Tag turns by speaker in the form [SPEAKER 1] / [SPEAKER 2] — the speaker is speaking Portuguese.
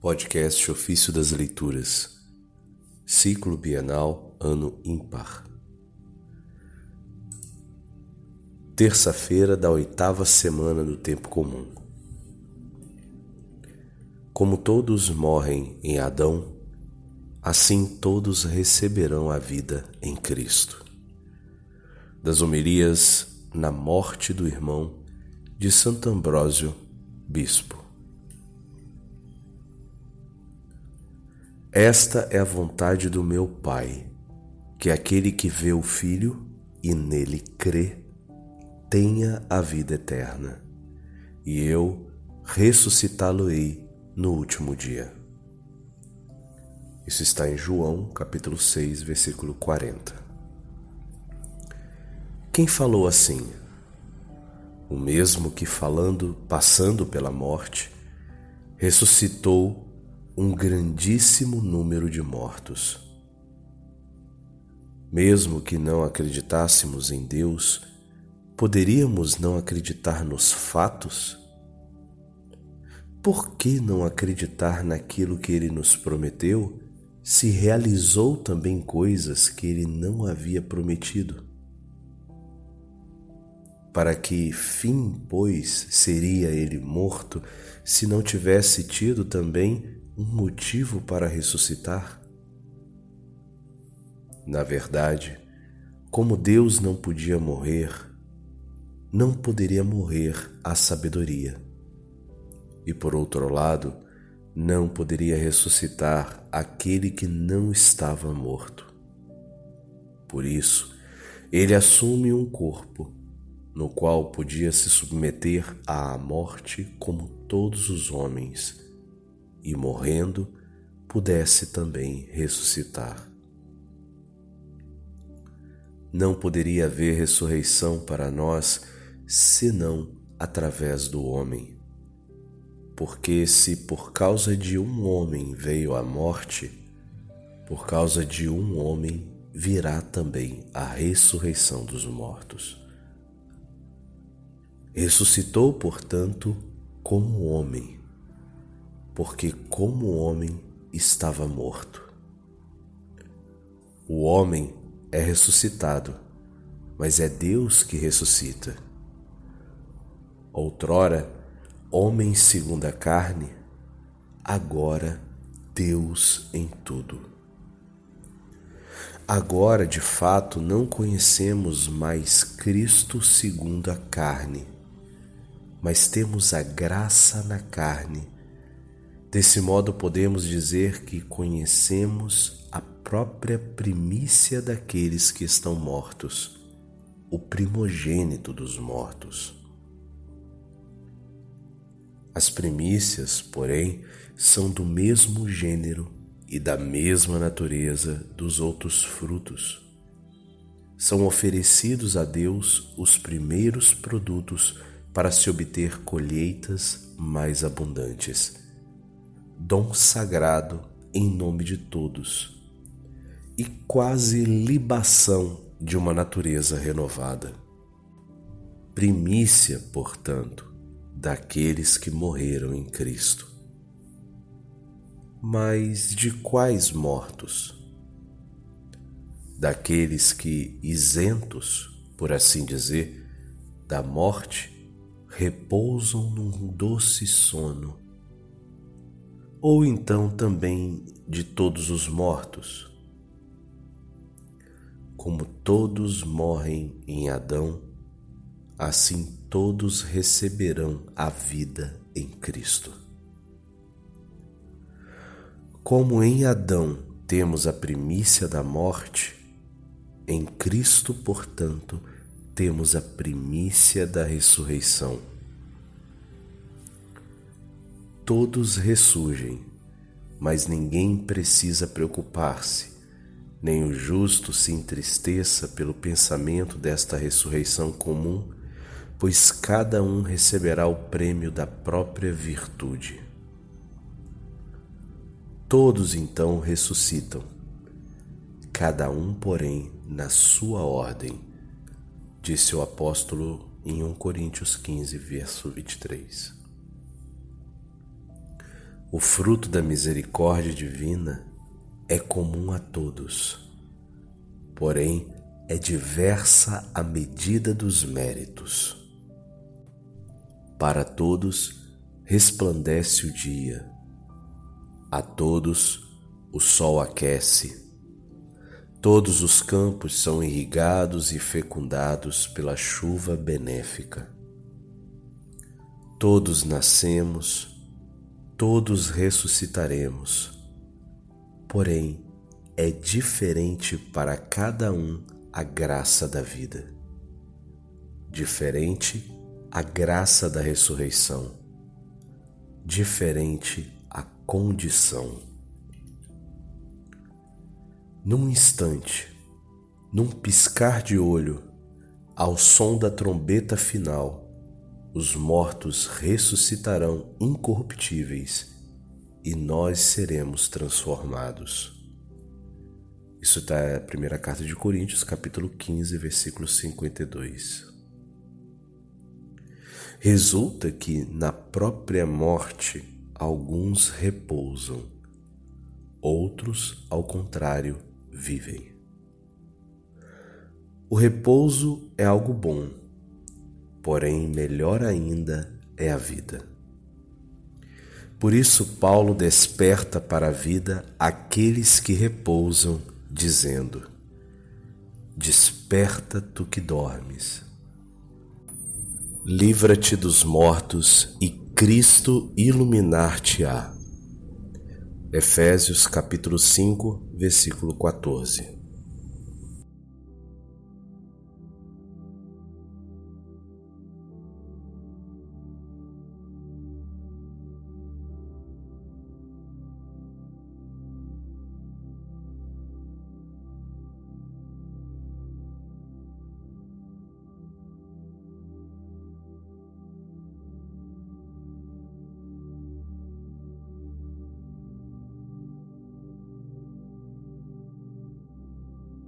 [SPEAKER 1] Podcast Ofício das Leituras, Ciclo Bienal, Ano Ímpar. Terça-feira da oitava semana do Tempo Comum. Como todos morrem em Adão, assim todos receberão a vida em Cristo. Das homilias na morte do irmão de Santo Ambrósio, Bispo. Esta é a vontade do meu Pai, que aquele que vê o Filho e nele crê, tenha a vida eterna, e eu ressuscitá-lo-ei no último dia. Isso está em João, capítulo 6, versículo 40. Quem falou assim? O mesmo que falando, passando pela morte, ressuscitou um grandíssimo número de mortos. Mesmo que não acreditássemos em Deus, poderíamos não acreditar nos fatos? Por que não acreditar naquilo que ele nos prometeu, se realizou também coisas que ele não havia prometido? Para que fim, pois, seria ele morto se não tivesse tido também um motivo para ressuscitar? Na verdade, como Deus não podia morrer, não poderia morrer a sabedoria. E por outro lado, não poderia ressuscitar aquele que não estava morto. Por isso, ele assume um corpo no qual podia se submeter à morte como todos os homens e morrendo pudesse também ressuscitar. Não poderia haver ressurreição para nós senão através do homem. Porque se por causa de um homem veio a morte, por causa de um homem virá também a ressurreição dos mortos. Ressuscitou, portanto, como homem porque, como homem, estava morto. O homem é ressuscitado, mas é Deus que ressuscita. Outrora, homem segundo a carne, agora Deus em tudo. Agora, de fato, não conhecemos mais Cristo segundo a carne, mas temos a graça na carne Desse modo, podemos dizer que conhecemos a própria primícia daqueles que estão mortos, o primogênito dos mortos. As primícias, porém, são do mesmo gênero e da mesma natureza dos outros frutos. São oferecidos a Deus os primeiros produtos para se obter colheitas mais abundantes dom sagrado em nome de todos e quase libação de uma natureza renovada. Primícia, portanto, daqueles que morreram em Cristo. Mas de quais mortos? Daqueles que, isentos, por assim dizer, da morte, repousam num doce sono ou então também de todos os mortos. Como todos morrem em Adão, assim todos receberão a vida em Cristo. Como em Adão temos a primícia da morte, em Cristo, portanto, temos a primícia da ressurreição todos ressurgem, mas ninguém precisa preocupar-se, nem o justo se entristeça pelo pensamento desta ressurreição comum, pois cada um receberá o prêmio da própria virtude. Todos então ressuscitam, cada um, porém, na sua ordem, disse o apóstolo em 1 Coríntios 15, verso 23. O fruto da misericórdia divina é comum a todos, porém é diversa a medida dos méritos. Para todos resplandece o dia, a todos o sol aquece, todos os campos são irrigados e fecundados pela chuva benéfica. Todos nascemos todos ressuscitaremos. Porém, é diferente para cada um a graça da vida. Diferente a graça da ressurreição. Diferente a condição. Num instante, num piscar de olho, ao som da trombeta final, os mortos ressuscitarão incorruptíveis e nós seremos transformados. Isso está na primeira carta de Coríntios, capítulo 15, versículo 52. Resulta que na própria morte alguns repousam, outros, ao contrário, vivem. O repouso é algo bom porém melhor ainda é a vida. Por isso, Paulo desperta para a vida aqueles que repousam, dizendo: Desperta tu que dormes. Livra-te dos mortos e Cristo iluminar-te-á. Efésios capítulo 5, versículo 14.